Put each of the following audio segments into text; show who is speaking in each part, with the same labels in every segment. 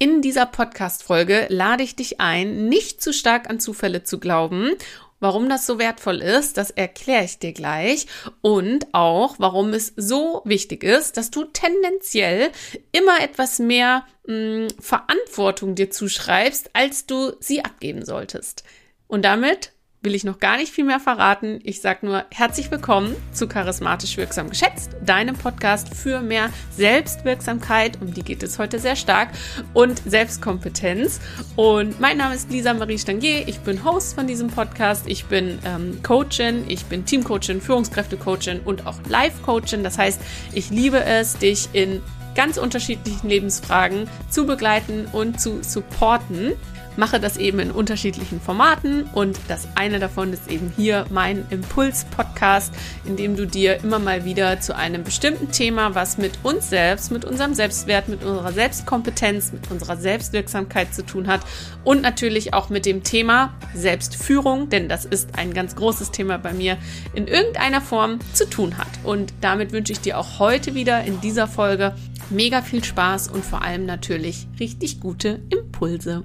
Speaker 1: In dieser Podcast-Folge lade ich dich ein, nicht zu stark an Zufälle zu glauben. Warum das so wertvoll ist, das erkläre ich dir gleich. Und auch, warum es so wichtig ist, dass du tendenziell immer etwas mehr mh, hm, Verantwortung dir zuschreibst, als du sie abgeben solltest. Und damit will ich noch gar nicht viel mehr verraten. Ich sage nur herzlich willkommen zu Charismatisch Wirksam Geschätzt, deinem Podcast für mehr Selbstwirksamkeit, um die geht es heute sehr stark, und Selbstkompetenz. Und mein Name ist Lisa Marie Stangier. Ich bin Host von diesem Podcast. Ich bin ähm, Coachin, ich bin Teamcoachin, Führungskräftecoachin und auch Life-Coachin. Das heißt, ich liebe es, dich in ganz unterschiedlichen Lebensfragen zu begleiten und zu supporten mache das eben in unterschiedlichen Formaten und das eine davon ist eben hier mein Impuls-Podcast, in dem du dir immer mal wieder zu einem bestimmten Thema, was mit uns selbst, mit unserem Selbstwert, mit unserer Selbstkompetenz, mit unserer Selbstwirksamkeit zu tun hat und natürlich auch mit dem Thema Selbstführung, denn das ist ein ganz großes Thema bei mir, in irgendeiner Form zu tun hat. Und damit wünsche ich dir auch heute wieder in dieser Folge mega viel Spaß und vor allem natürlich richtig gute Impulse.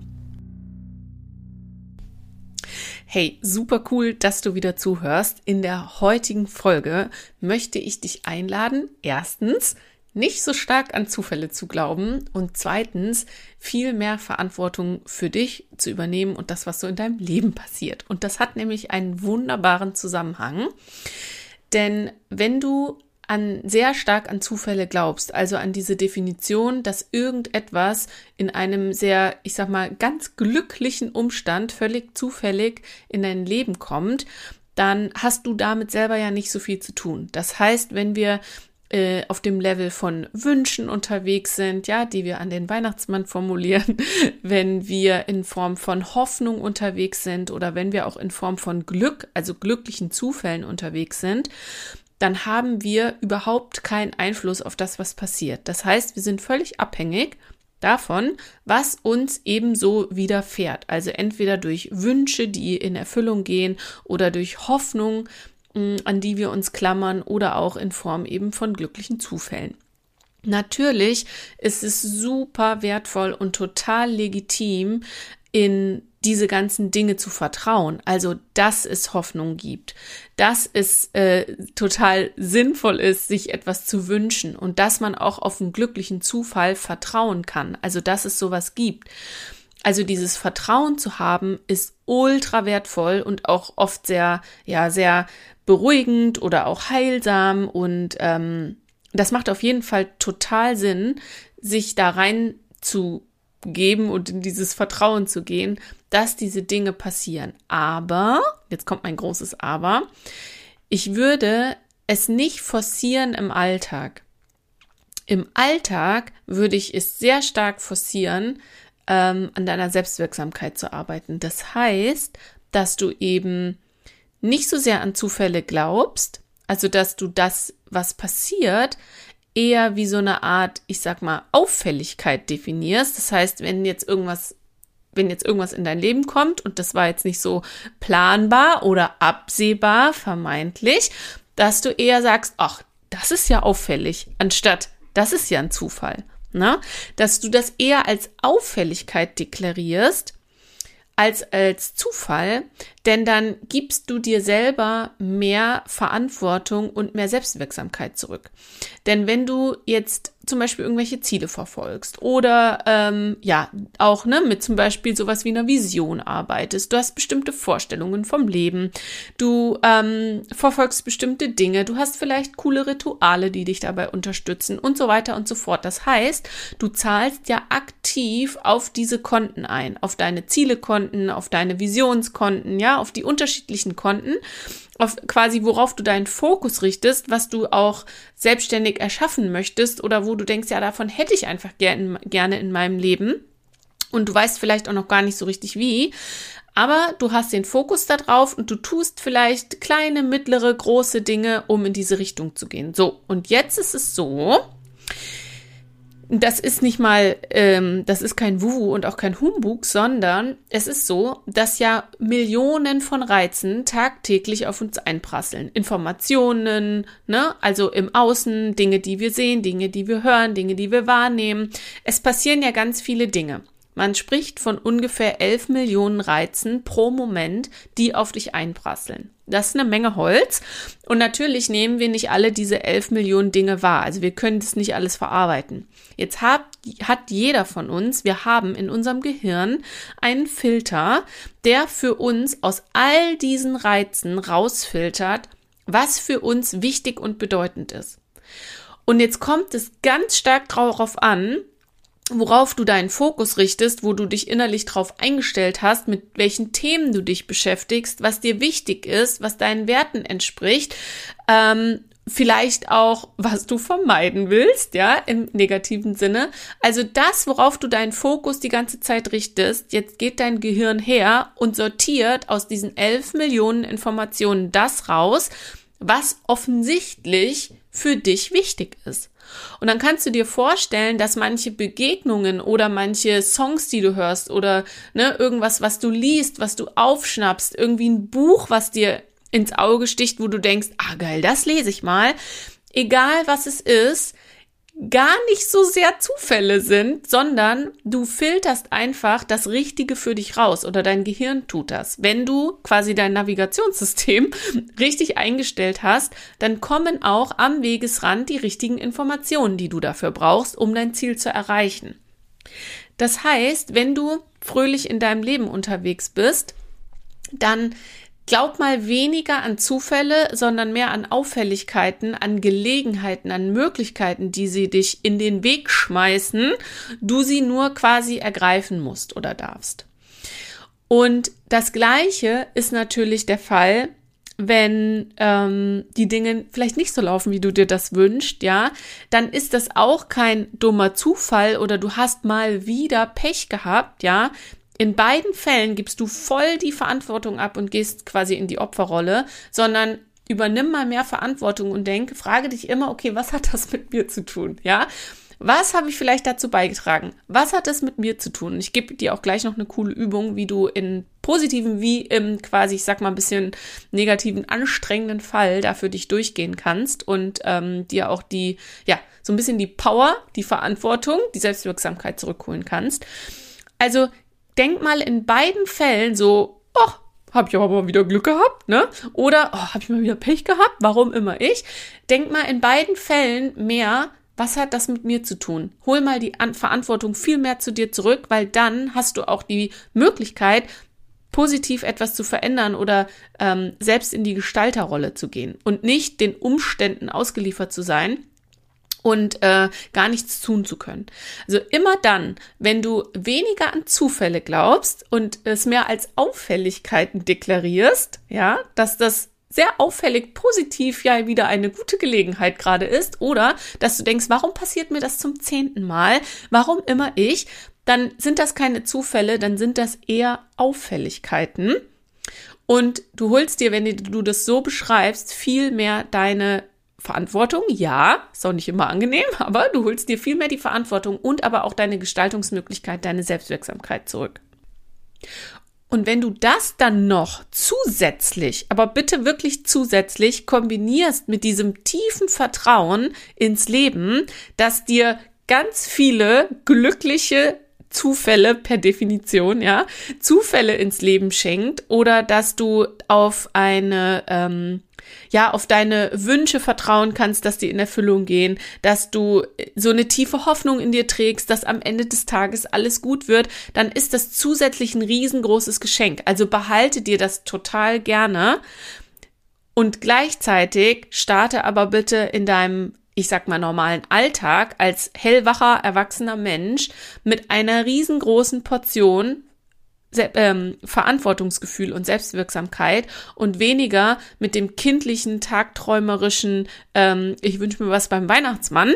Speaker 1: Hey, super cool, dass du wieder zuhörst. In der heutigen Folge möchte ich dich einladen, erstens, nicht so stark an Zufälle zu glauben und zweitens, viel mehr Verantwortung für dich zu übernehmen und das, was so in deinem Leben passiert. Und das hat nämlich einen wunderbaren Zusammenhang. Denn wenn du an sehr stark an Zufälle glaubst, also an diese Definition, dass irgendetwas in einem sehr, ich sag mal, ganz glücklichen Umstand völlig zufällig in dein Leben kommt, dann hast du damit selber ja nicht so viel zu tun. Das heißt, wenn wir äh, auf dem Level von Wünschen unterwegs sind, ja, die wir an den Weihnachtsmann formulieren, wenn wir in Form von Hoffnung unterwegs sind oder wenn wir auch in Form von Glück, also glücklichen Zufällen unterwegs sind, dann haben wir überhaupt keinen Einfluss auf das, was passiert. Das heißt, wir sind völlig abhängig davon, was uns ebenso widerfährt. Also entweder durch Wünsche, die in Erfüllung gehen oder durch Hoffnung, mm, an die wir uns klammern oder auch in Form eben von glücklichen Zufällen. Natürlich ist es super wertvoll und total legitim, in diese ganzen Dinge zu vertrauen. Also, dass es Hoffnung gibt, dass es äh, total sinnvoll ist, sich etwas zu wünschen und dass man auch auf einen glücklichen Zufall vertrauen kann. Also, dass es sowas gibt. Also dieses Vertrauen zu haben, ist ultra wertvoll und auch oft sehr, ja, sehr beruhigend oder auch heilsam und ähm, das macht auf jeden Fall total Sinn, sich da rein zu geben und in dieses Vertrauen zu gehen, dass diese Dinge passieren. Aber, jetzt kommt mein großes Aber, ich würde es nicht forcieren im Alltag. Im Alltag würde ich es sehr stark forcieren, ähm, an deiner Selbstwirksamkeit zu arbeiten. Das heißt, dass du eben nicht so sehr an Zufälle glaubst, also dass du das, was passiert, eher wie so eine Art, ich sag mal, Auffälligkeit definierst. Das heißt, wenn jetzt irgendwas, wenn jetzt irgendwas in dein Leben kommt und das war jetzt nicht so planbar oder absehbar, vermeintlich, dass du eher sagst, ach, das ist ja auffällig, anstatt das ist ja ein Zufall. Ne? Dass du das eher als Auffälligkeit deklarierst als als Zufall, denn dann gibst du dir selber mehr Verantwortung und mehr Selbstwirksamkeit zurück. Denn wenn du jetzt zum Beispiel irgendwelche Ziele verfolgst oder ähm, ja auch ne mit zum Beispiel sowas wie einer Vision arbeitest. Du hast bestimmte Vorstellungen vom Leben, du ähm, verfolgst bestimmte Dinge, du hast vielleicht coole Rituale, die dich dabei unterstützen und so weiter und so fort. Das heißt, du zahlst ja aktiv auf diese Konten ein, auf deine Zielekonten, auf deine Visionskonten, ja, auf die unterschiedlichen Konten auf quasi, worauf du deinen Fokus richtest, was du auch selbstständig erschaffen möchtest oder wo du denkst, ja, davon hätte ich einfach gern, gerne in meinem Leben. Und du weißt vielleicht auch noch gar nicht so richtig wie. Aber du hast den Fokus da drauf und du tust vielleicht kleine, mittlere, große Dinge, um in diese Richtung zu gehen. So, und jetzt ist es so, das ist nicht mal, ähm, das ist kein Wuhu und auch kein Humbug, sondern es ist so, dass ja Millionen von Reizen tagtäglich auf uns einprasseln. Informationen, ne, also im Außen, Dinge, die wir sehen, Dinge, die wir hören, Dinge, die wir wahrnehmen. Es passieren ja ganz viele Dinge. Man spricht von ungefähr 11 Millionen Reizen pro Moment, die auf dich einprasseln. Das ist eine Menge Holz. Und natürlich nehmen wir nicht alle diese 11 Millionen Dinge wahr. Also wir können das nicht alles verarbeiten. Jetzt hat, hat jeder von uns, wir haben in unserem Gehirn einen Filter, der für uns aus all diesen Reizen rausfiltert, was für uns wichtig und bedeutend ist. Und jetzt kommt es ganz stark darauf an, worauf du deinen Fokus richtest, wo du dich innerlich drauf eingestellt hast, mit welchen Themen du dich beschäftigst, was dir wichtig ist, was deinen Werten entspricht, ähm, vielleicht auch, was du vermeiden willst, ja, im negativen Sinne. Also das, worauf du deinen Fokus die ganze Zeit richtest, jetzt geht dein Gehirn her und sortiert aus diesen elf Millionen Informationen das raus, was offensichtlich für dich wichtig ist. Und dann kannst du dir vorstellen, dass manche Begegnungen oder manche Songs, die du hörst oder ne, irgendwas, was du liest, was du aufschnappst, irgendwie ein Buch, was dir ins Auge sticht, wo du denkst, ah geil, das lese ich mal. Egal was es ist, gar nicht so sehr Zufälle sind, sondern du filterst einfach das Richtige für dich raus oder dein Gehirn tut das. Wenn du quasi dein Navigationssystem richtig eingestellt hast, dann kommen auch am Wegesrand die richtigen Informationen, die du dafür brauchst, um dein Ziel zu erreichen. Das heißt, wenn du fröhlich in deinem Leben unterwegs bist, dann Glaub mal weniger an Zufälle, sondern mehr an Auffälligkeiten, an Gelegenheiten, an Möglichkeiten, die sie dich in den Weg schmeißen, du sie nur quasi ergreifen musst oder darfst. Und das Gleiche ist natürlich der Fall, wenn ähm, die Dinge vielleicht nicht so laufen, wie du dir das wünschst, ja, dann ist das auch kein dummer Zufall oder du hast mal wieder Pech gehabt, ja. In beiden Fällen gibst du voll die Verantwortung ab und gehst quasi in die Opferrolle, sondern übernimm mal mehr Verantwortung und denk, frage dich immer, okay, was hat das mit mir zu tun? Ja? Was habe ich vielleicht dazu beigetragen? Was hat das mit mir zu tun? Ich gebe dir auch gleich noch eine coole Übung, wie du in positiven wie im quasi, ich sag mal, ein bisschen negativen, anstrengenden Fall dafür dich durchgehen kannst und ähm, dir auch die, ja, so ein bisschen die Power, die Verantwortung, die Selbstwirksamkeit zurückholen kannst. Also denk mal in beiden Fällen so, oh, habe ich aber mal wieder Glück gehabt, ne? Oder oh, habe ich mal wieder Pech gehabt, warum immer ich? Denk mal in beiden Fällen mehr, was hat das mit mir zu tun? Hol mal die An Verantwortung viel mehr zu dir zurück, weil dann hast du auch die Möglichkeit, positiv etwas zu verändern oder ähm, selbst in die Gestalterrolle zu gehen und nicht den Umständen ausgeliefert zu sein, und äh, gar nichts tun zu können. Also immer dann, wenn du weniger an Zufälle glaubst und es mehr als Auffälligkeiten deklarierst, ja, dass das sehr auffällig positiv ja wieder eine gute Gelegenheit gerade ist oder dass du denkst, warum passiert mir das zum zehnten Mal? Warum immer ich? Dann sind das keine Zufälle, dann sind das eher Auffälligkeiten. Und du holst dir, wenn du das so beschreibst, viel mehr deine Verantwortung, ja, ist auch nicht immer angenehm, aber du holst dir viel mehr die Verantwortung und aber auch deine Gestaltungsmöglichkeit, deine Selbstwirksamkeit zurück. Und wenn du das dann noch zusätzlich, aber bitte wirklich zusätzlich kombinierst mit diesem tiefen Vertrauen ins Leben, dass dir ganz viele glückliche Zufälle per Definition, ja, Zufälle ins Leben schenkt oder dass du auf eine ähm, ja, auf deine Wünsche vertrauen kannst, dass die in Erfüllung gehen, dass du so eine tiefe Hoffnung in dir trägst, dass am Ende des Tages alles gut wird, dann ist das zusätzlich ein riesengroßes Geschenk. Also behalte dir das total gerne und gleichzeitig starte aber bitte in deinem ich sag mal, normalen Alltag als hellwacher, erwachsener Mensch mit einer riesengroßen Portion ähm, Verantwortungsgefühl und Selbstwirksamkeit und weniger mit dem kindlichen, tagträumerischen, ähm, ich wünsche mir was beim Weihnachtsmann.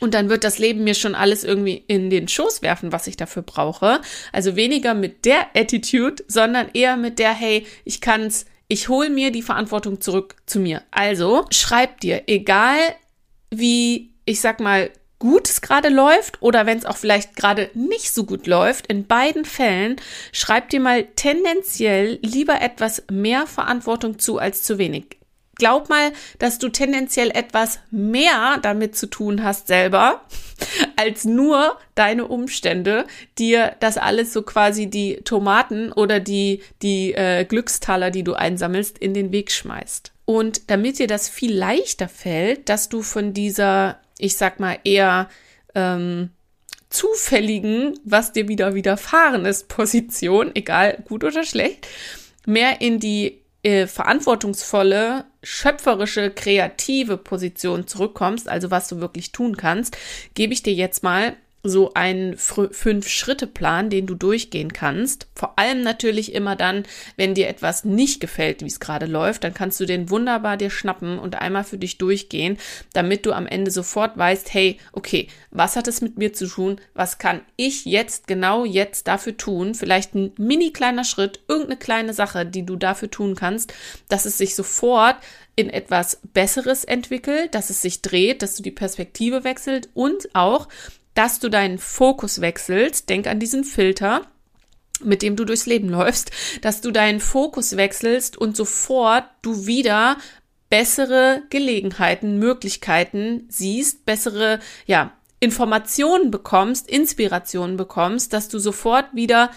Speaker 1: Und dann wird das Leben mir schon alles irgendwie in den Schoß werfen, was ich dafür brauche. Also weniger mit der Attitude, sondern eher mit der, hey, ich kann's, ich hole mir die Verantwortung zurück zu mir. Also schreib dir, egal wie, ich sag mal, gut es gerade läuft oder wenn es auch vielleicht gerade nicht so gut läuft, in beiden Fällen schreib dir mal tendenziell lieber etwas mehr Verantwortung zu als zu wenig. Glaub mal, dass du tendenziell etwas mehr damit zu tun hast selber, als nur deine Umstände, dir das alles so quasi die Tomaten oder die, die äh, Glückstaler, die du einsammelst, in den Weg schmeißt. Und damit dir das viel leichter fällt, dass du von dieser ich sag mal, eher ähm, zufälligen, was dir wieder widerfahren ist, Position, egal gut oder schlecht, mehr in die äh, verantwortungsvolle, schöpferische, kreative Position zurückkommst, also was du wirklich tun kannst, gebe ich dir jetzt mal so einen Fünf-Schritte-Plan, den du durchgehen kannst. Vor allem natürlich immer dann, wenn dir etwas nicht gefällt, wie es gerade läuft, dann kannst du den wunderbar dir schnappen und einmal für dich durchgehen, damit du am Ende sofort weißt, hey, okay, was hat es mit mir zu tun? Was kann ich jetzt genau jetzt dafür tun? Vielleicht ein mini kleiner Schritt, irgendeine kleine Sache, die du dafür tun kannst, dass es sich sofort in etwas Besseres entwickelt, dass es sich dreht, dass du die Perspektive wechselt und auch, dass du deinen Fokus wechselst. Denk an diesen Filter mit dem du durchs Leben läufst, dass du deinen Fokus wechselst und sofort du wieder bessere Gelegenheiten, Möglichkeiten siehst, bessere, ja, Informationen bekommst, Inspirationen bekommst, dass du sofort wieder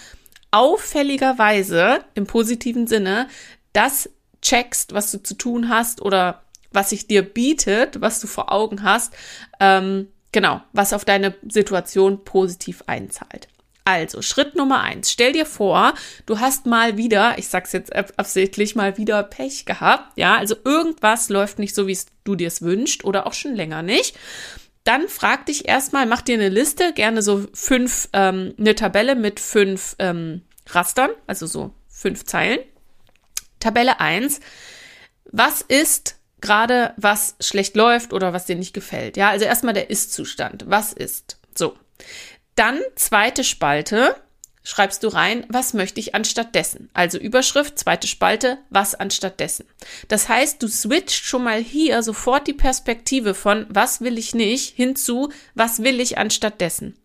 Speaker 1: auffälligerweise im positiven Sinne das checkst, was du zu tun hast oder was sich dir bietet, was du vor Augen hast, ähm, Genau, was auf deine Situation positiv einzahlt. Also, Schritt Nummer eins. Stell dir vor, du hast mal wieder, ich sag's jetzt absichtlich, mal wieder Pech gehabt. Ja, also irgendwas läuft nicht so, wie du dir es wünschst oder auch schon länger nicht. Dann frag dich erstmal, mach dir eine Liste, gerne so fünf, ähm, eine Tabelle mit fünf ähm, Rastern, also so fünf Zeilen. Tabelle eins. Was ist gerade was schlecht läuft oder was dir nicht gefällt. Ja, also erstmal der Ist-Zustand. Was ist? So. Dann zweite Spalte schreibst du rein, was möchte ich anstatt dessen? Also Überschrift, zweite Spalte, was anstatt dessen? Das heißt, du switcht schon mal hier sofort die Perspektive von was will ich nicht hinzu, was will ich anstatt dessen?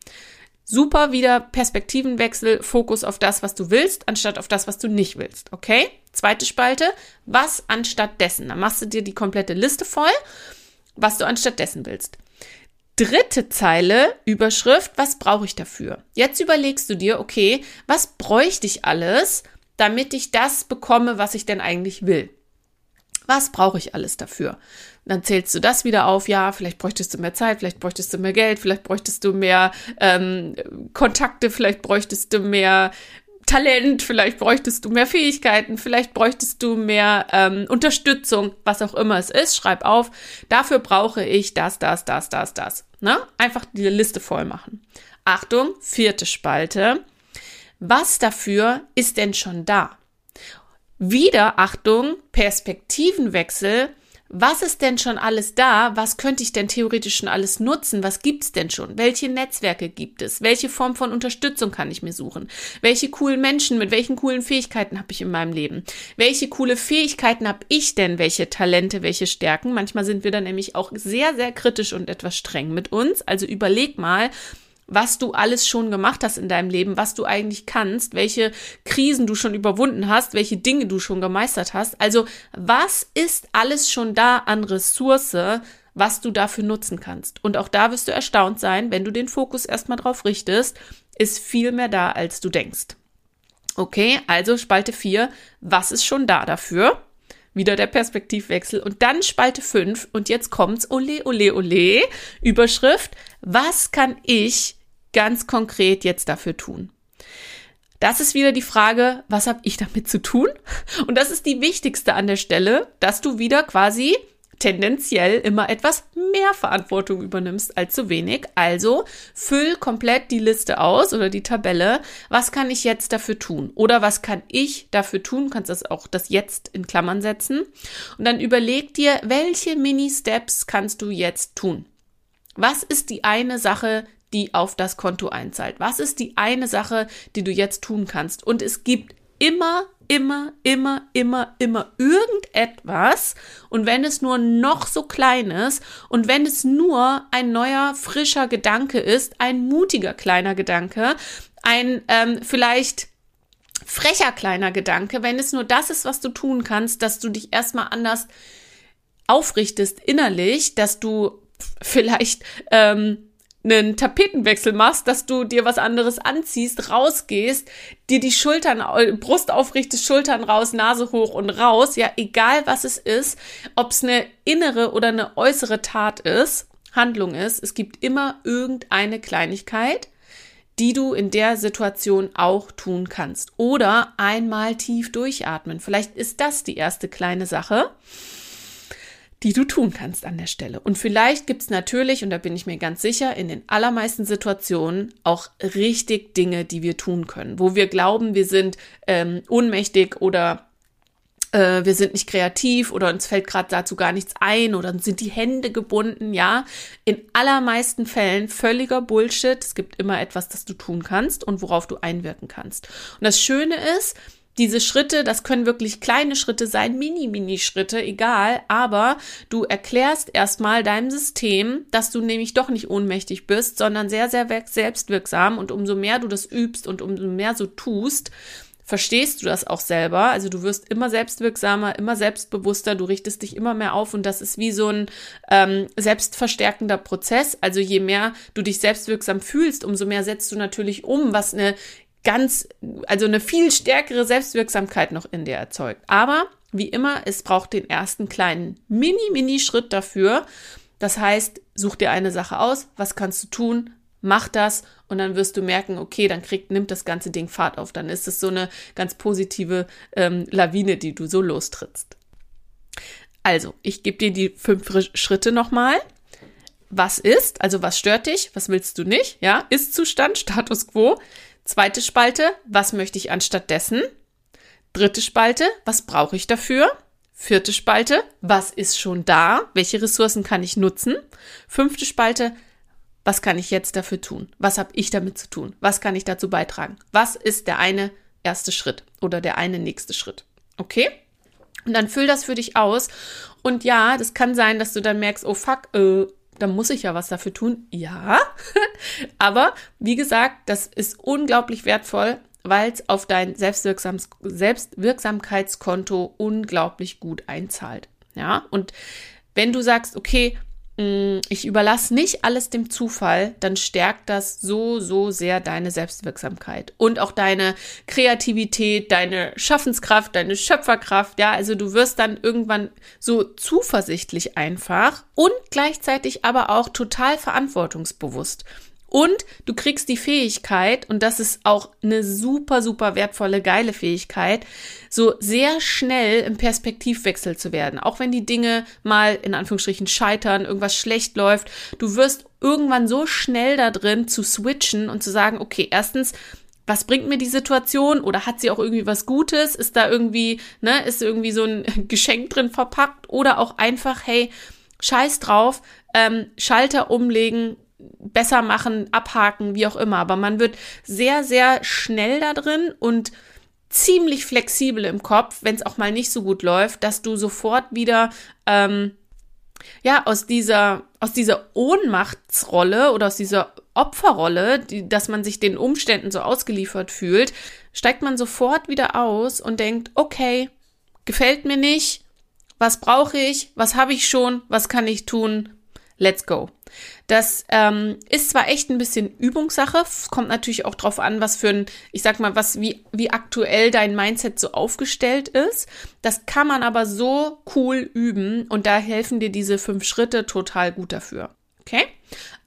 Speaker 1: Super wieder Perspektivenwechsel, Fokus auf das, was du willst, anstatt auf das, was du nicht willst. Okay? Zweite Spalte, was anstatt dessen? Dann machst du dir die komplette Liste voll, was du anstatt dessen willst. Dritte Zeile, Überschrift, was brauche ich dafür? Jetzt überlegst du dir, okay, was bräuchte ich alles, damit ich das bekomme, was ich denn eigentlich will? Was brauche ich alles dafür? dann zählst du das wieder auf, ja, vielleicht bräuchtest du mehr Zeit, vielleicht bräuchtest du mehr Geld, vielleicht bräuchtest du mehr ähm, Kontakte, vielleicht bräuchtest du mehr Talent, vielleicht bräuchtest du mehr Fähigkeiten, vielleicht bräuchtest du mehr ähm, Unterstützung, was auch immer es ist. Schreib auf, dafür brauche ich das, das, das, das, das. Ne? Einfach die Liste voll machen. Achtung, vierte Spalte. Was dafür ist denn schon da? Wieder, Achtung, Perspektivenwechsel was ist denn schon alles da? Was könnte ich denn theoretisch schon alles nutzen? Was gibt's denn schon? Welche Netzwerke gibt es? Welche Form von Unterstützung kann ich mir suchen? Welche coolen Menschen mit welchen coolen Fähigkeiten habe ich in meinem Leben? Welche coole Fähigkeiten habe ich denn? Welche Talente, welche Stärken? Manchmal sind wir dann nämlich auch sehr, sehr kritisch und etwas streng mit uns. Also überleg mal, was du alles schon gemacht hast in deinem Leben, was du eigentlich kannst, welche Krisen du schon überwunden hast, welche Dinge du schon gemeistert hast. Also was ist alles schon da an Ressource, was du dafür nutzen kannst? Und auch da wirst du erstaunt sein, wenn du den Fokus erstmal drauf richtest, ist viel mehr da, als du denkst. Okay, also Spalte 4, was ist schon da dafür? Wieder der Perspektivwechsel. Und dann Spalte 5. Und jetzt kommt's. Ole, ole, ole. Überschrift. Was kann ich ganz konkret jetzt dafür tun? Das ist wieder die Frage, was habe ich damit zu tun? Und das ist die wichtigste an der Stelle, dass du wieder quasi tendenziell immer etwas mehr Verantwortung übernimmst als zu wenig. Also füll komplett die Liste aus oder die Tabelle. Was kann ich jetzt dafür tun? Oder was kann ich dafür tun? Kannst das auch das jetzt in Klammern setzen. Und dann überleg dir, welche Mini-Steps kannst du jetzt tun? Was ist die eine Sache, die auf das Konto einzahlt? Was ist die eine Sache, die du jetzt tun kannst? Und es gibt immer, immer, immer, immer, immer irgendetwas. Und wenn es nur noch so klein ist und wenn es nur ein neuer, frischer Gedanke ist, ein mutiger kleiner Gedanke, ein ähm, vielleicht frecher kleiner Gedanke, wenn es nur das ist, was du tun kannst, dass du dich erstmal anders aufrichtest innerlich, dass du vielleicht ähm, einen Tapetenwechsel machst, dass du dir was anderes anziehst, rausgehst, dir die Schultern, Brust aufrichtest, Schultern raus, Nase hoch und raus, ja, egal was es ist, ob es eine innere oder eine äußere Tat ist, Handlung ist, es gibt immer irgendeine Kleinigkeit, die du in der Situation auch tun kannst. Oder einmal tief durchatmen. Vielleicht ist das die erste kleine Sache die du tun kannst an der Stelle. Und vielleicht gibt es natürlich, und da bin ich mir ganz sicher, in den allermeisten Situationen auch richtig Dinge, die wir tun können, wo wir glauben, wir sind ähm, ohnmächtig oder äh, wir sind nicht kreativ oder uns fällt gerade dazu gar nichts ein oder sind die Hände gebunden, ja. In allermeisten Fällen völliger Bullshit. Es gibt immer etwas, das du tun kannst und worauf du einwirken kannst. Und das Schöne ist, diese Schritte, das können wirklich kleine Schritte sein, mini, mini Schritte, egal, aber du erklärst erstmal deinem System, dass du nämlich doch nicht ohnmächtig bist, sondern sehr, sehr selbstwirksam und umso mehr du das übst und umso mehr so tust, verstehst du das auch selber. Also du wirst immer selbstwirksamer, immer selbstbewusster, du richtest dich immer mehr auf und das ist wie so ein ähm, selbstverstärkender Prozess. Also je mehr du dich selbstwirksam fühlst, umso mehr setzt du natürlich um, was eine ganz, also eine viel stärkere Selbstwirksamkeit noch in dir erzeugt. Aber wie immer, es braucht den ersten kleinen Mini-Mini-Schritt dafür. Das heißt, such dir eine Sache aus, was kannst du tun, mach das und dann wirst du merken, okay, dann kriegt, nimmt das ganze Ding Fahrt auf. Dann ist es so eine ganz positive ähm, Lawine, die du so lostrittst. Also, ich gebe dir die fünf Schritte nochmal. Was ist, also was stört dich, was willst du nicht, ja, Ist-Zustand, Status Quo. Zweite Spalte, was möchte ich anstattdessen? Dritte Spalte, was brauche ich dafür? Vierte Spalte, was ist schon da? Welche Ressourcen kann ich nutzen? Fünfte Spalte, was kann ich jetzt dafür tun? Was habe ich damit zu tun? Was kann ich dazu beitragen? Was ist der eine erste Schritt oder der eine nächste Schritt? Okay? Und dann füll das für dich aus. Und ja, das kann sein, dass du dann merkst, oh fuck, äh, dann muss ich ja was dafür tun. Ja, aber wie gesagt, das ist unglaublich wertvoll, weil es auf dein Selbstwirksam Selbstwirksamkeitskonto unglaublich gut einzahlt. Ja, und wenn du sagst, okay, ich überlasse nicht alles dem Zufall, dann stärkt das so, so sehr deine Selbstwirksamkeit und auch deine Kreativität, deine Schaffenskraft, deine Schöpferkraft. Ja, also du wirst dann irgendwann so zuversichtlich einfach und gleichzeitig aber auch total verantwortungsbewusst. Und du kriegst die Fähigkeit, und das ist auch eine super, super wertvolle, geile Fähigkeit, so sehr schnell im Perspektivwechsel zu werden. Auch wenn die Dinge mal in Anführungsstrichen scheitern, irgendwas schlecht läuft, du wirst irgendwann so schnell da drin zu switchen und zu sagen, okay, erstens, was bringt mir die Situation oder hat sie auch irgendwie was Gutes? Ist da irgendwie, ne, ist irgendwie so ein Geschenk drin verpackt oder auch einfach, hey, scheiß drauf, ähm, Schalter umlegen, besser machen, abhaken, wie auch immer. Aber man wird sehr, sehr schnell da drin und ziemlich flexibel im Kopf, wenn es auch mal nicht so gut läuft, dass du sofort wieder ähm, ja aus dieser aus dieser Ohnmachtsrolle oder aus dieser Opferrolle, die, dass man sich den Umständen so ausgeliefert fühlt, steigt man sofort wieder aus und denkt, okay, gefällt mir nicht, was brauche ich, was habe ich schon, was kann ich tun, let's go. Das ähm, ist zwar echt ein bisschen Übungssache, es kommt natürlich auch drauf an, was für ein, ich sag mal, was, wie, wie aktuell dein Mindset so aufgestellt ist. Das kann man aber so cool üben und da helfen dir diese fünf Schritte total gut dafür. Okay?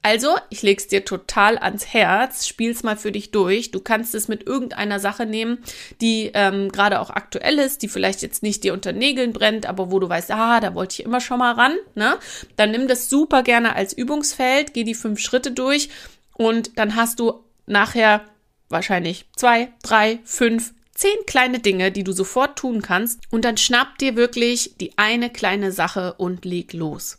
Speaker 1: Also, ich leg's dir total ans Herz, spiel's mal für dich durch. Du kannst es mit irgendeiner Sache nehmen, die ähm, gerade auch aktuell ist, die vielleicht jetzt nicht dir unter Nägeln brennt, aber wo du weißt, ah, da wollte ich immer schon mal ran, ne? Dann nimm das super gerne als Übungsfeld, geh die fünf Schritte durch und dann hast du nachher wahrscheinlich zwei, drei, fünf, zehn kleine Dinge, die du sofort tun kannst und dann schnapp dir wirklich die eine kleine Sache und leg los.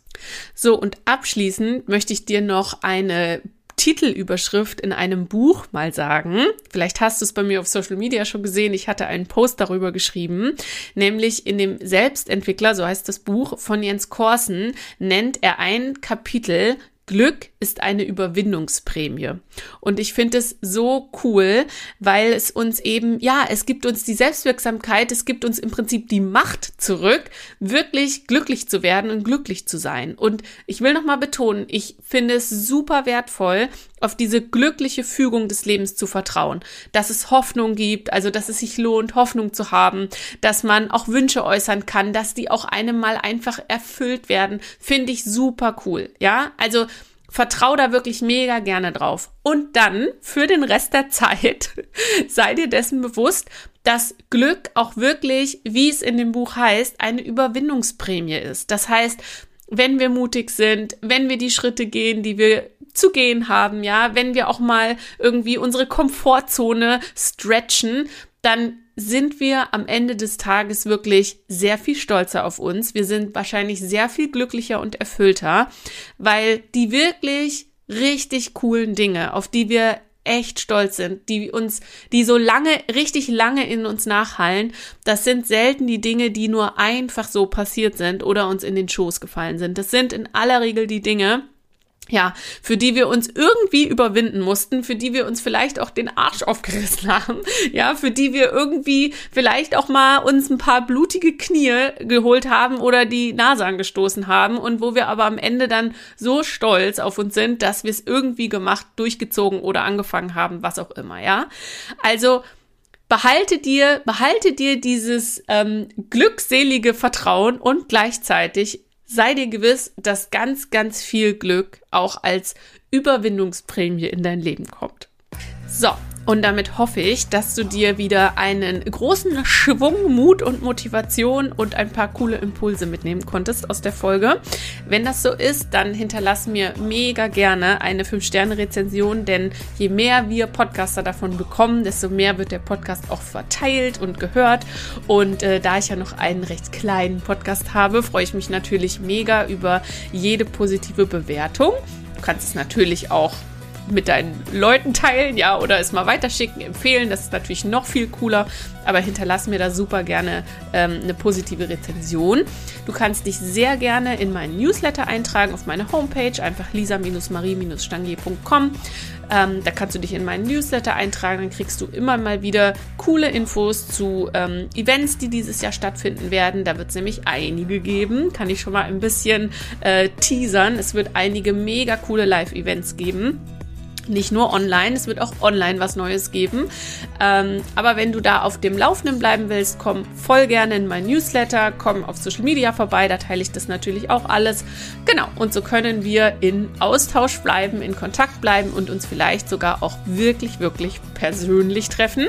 Speaker 1: So, und abschließend möchte ich dir noch eine Titelüberschrift in einem Buch mal sagen. Vielleicht hast du es bei mir auf Social Media schon gesehen. Ich hatte einen Post darüber geschrieben, nämlich in dem Selbstentwickler, so heißt das Buch von Jens Korsen, nennt er ein Kapitel Glück ist eine Überwindungsprämie. Und ich finde es so cool, weil es uns eben, ja, es gibt uns die Selbstwirksamkeit, es gibt uns im Prinzip die Macht zurück, wirklich glücklich zu werden und glücklich zu sein. Und ich will nochmal betonen, ich finde es super wertvoll, auf diese glückliche Fügung des Lebens zu vertrauen, dass es Hoffnung gibt, also dass es sich lohnt, Hoffnung zu haben, dass man auch Wünsche äußern kann, dass die auch einem mal einfach erfüllt werden, finde ich super cool. Ja, also Vertrau da wirklich mega gerne drauf. Und dann für den Rest der Zeit sei dir dessen bewusst, dass Glück auch wirklich, wie es in dem Buch heißt, eine Überwindungsprämie ist. Das heißt, wenn wir mutig sind, wenn wir die Schritte gehen, die wir zu gehen haben, ja, wenn wir auch mal irgendwie unsere Komfortzone stretchen, dann sind wir am Ende des Tages wirklich sehr viel stolzer auf uns. Wir sind wahrscheinlich sehr viel glücklicher und erfüllter, weil die wirklich richtig coolen Dinge, auf die wir echt stolz sind, die uns, die so lange, richtig lange in uns nachhallen, das sind selten die Dinge, die nur einfach so passiert sind oder uns in den Schoß gefallen sind. Das sind in aller Regel die Dinge, ja, für die wir uns irgendwie überwinden mussten, für die wir uns vielleicht auch den Arsch aufgerissen haben, ja, für die wir irgendwie vielleicht auch mal uns ein paar blutige Knie geholt haben oder die Nase angestoßen haben und wo wir aber am Ende dann so stolz auf uns sind, dass wir es irgendwie gemacht, durchgezogen oder angefangen haben, was auch immer, ja. Also behalte dir, behalte dir dieses ähm, glückselige Vertrauen und gleichzeitig sei dir gewiss, dass ganz, ganz viel Glück auch als Überwindungsprämie in dein Leben kommt. So, und damit hoffe ich, dass du dir wieder einen großen Schwung Mut und Motivation und ein paar coole Impulse mitnehmen konntest aus der Folge. Wenn das so ist, dann hinterlass mir mega gerne eine 5-Sterne-Rezension, denn je mehr wir Podcaster davon bekommen, desto mehr wird der Podcast auch verteilt und gehört. Und äh, da ich ja noch einen recht kleinen Podcast habe, freue ich mich natürlich mega über jede positive Bewertung. Du kannst es natürlich auch mit deinen Leuten teilen, ja, oder es mal weiterschicken, empfehlen. Das ist natürlich noch viel cooler. Aber hinterlass mir da super gerne ähm, eine positive Rezension. Du kannst dich sehr gerne in meinen Newsletter eintragen auf meine Homepage, einfach lisa-marie-stangier.com. Ähm, da kannst du dich in meinen Newsletter eintragen, dann kriegst du immer mal wieder coole Infos zu ähm, Events, die dieses Jahr stattfinden werden. Da wird es nämlich einige geben, kann ich schon mal ein bisschen äh, teasern. Es wird einige mega coole Live-Events geben nicht nur online, es wird auch online was Neues geben. Ähm, aber wenn du da auf dem Laufenden bleiben willst, komm voll gerne in mein Newsletter, komm auf Social Media vorbei, da teile ich das natürlich auch alles. Genau, und so können wir in Austausch bleiben, in Kontakt bleiben und uns vielleicht sogar auch wirklich, wirklich persönlich treffen.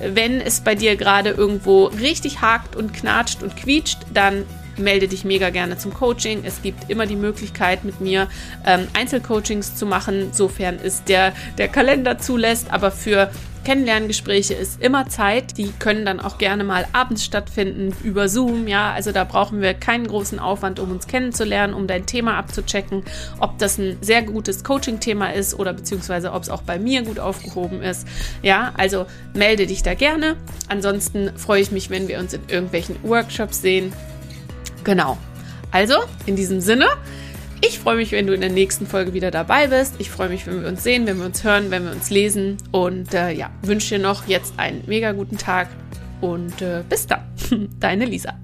Speaker 1: Wenn es bei dir gerade irgendwo richtig hakt und knatscht und quietscht, dann melde dich mega gerne zum Coaching. Es gibt immer die Möglichkeit, mit mir ähm, Einzelcoachings zu machen, sofern es der, der Kalender zulässt. Aber für Kennenlerngespräche ist immer Zeit. Die können dann auch gerne mal abends stattfinden über Zoom. Ja, also da brauchen wir keinen großen Aufwand, um uns kennenzulernen, um dein Thema abzuchecken, ob das ein sehr gutes Coaching-Thema ist oder beziehungsweise ob es auch bei mir gut aufgehoben ist. Ja, also melde dich da gerne. Ansonsten freue ich mich, wenn wir uns in irgendwelchen Workshops sehen. Genau. Also, in diesem Sinne, ich freue mich, wenn du in der nächsten Folge wieder dabei bist. Ich freue mich, wenn wir uns sehen, wenn wir uns hören, wenn wir uns lesen. Und äh, ja, wünsche dir noch jetzt einen mega guten Tag und äh, bis dann. Deine Lisa.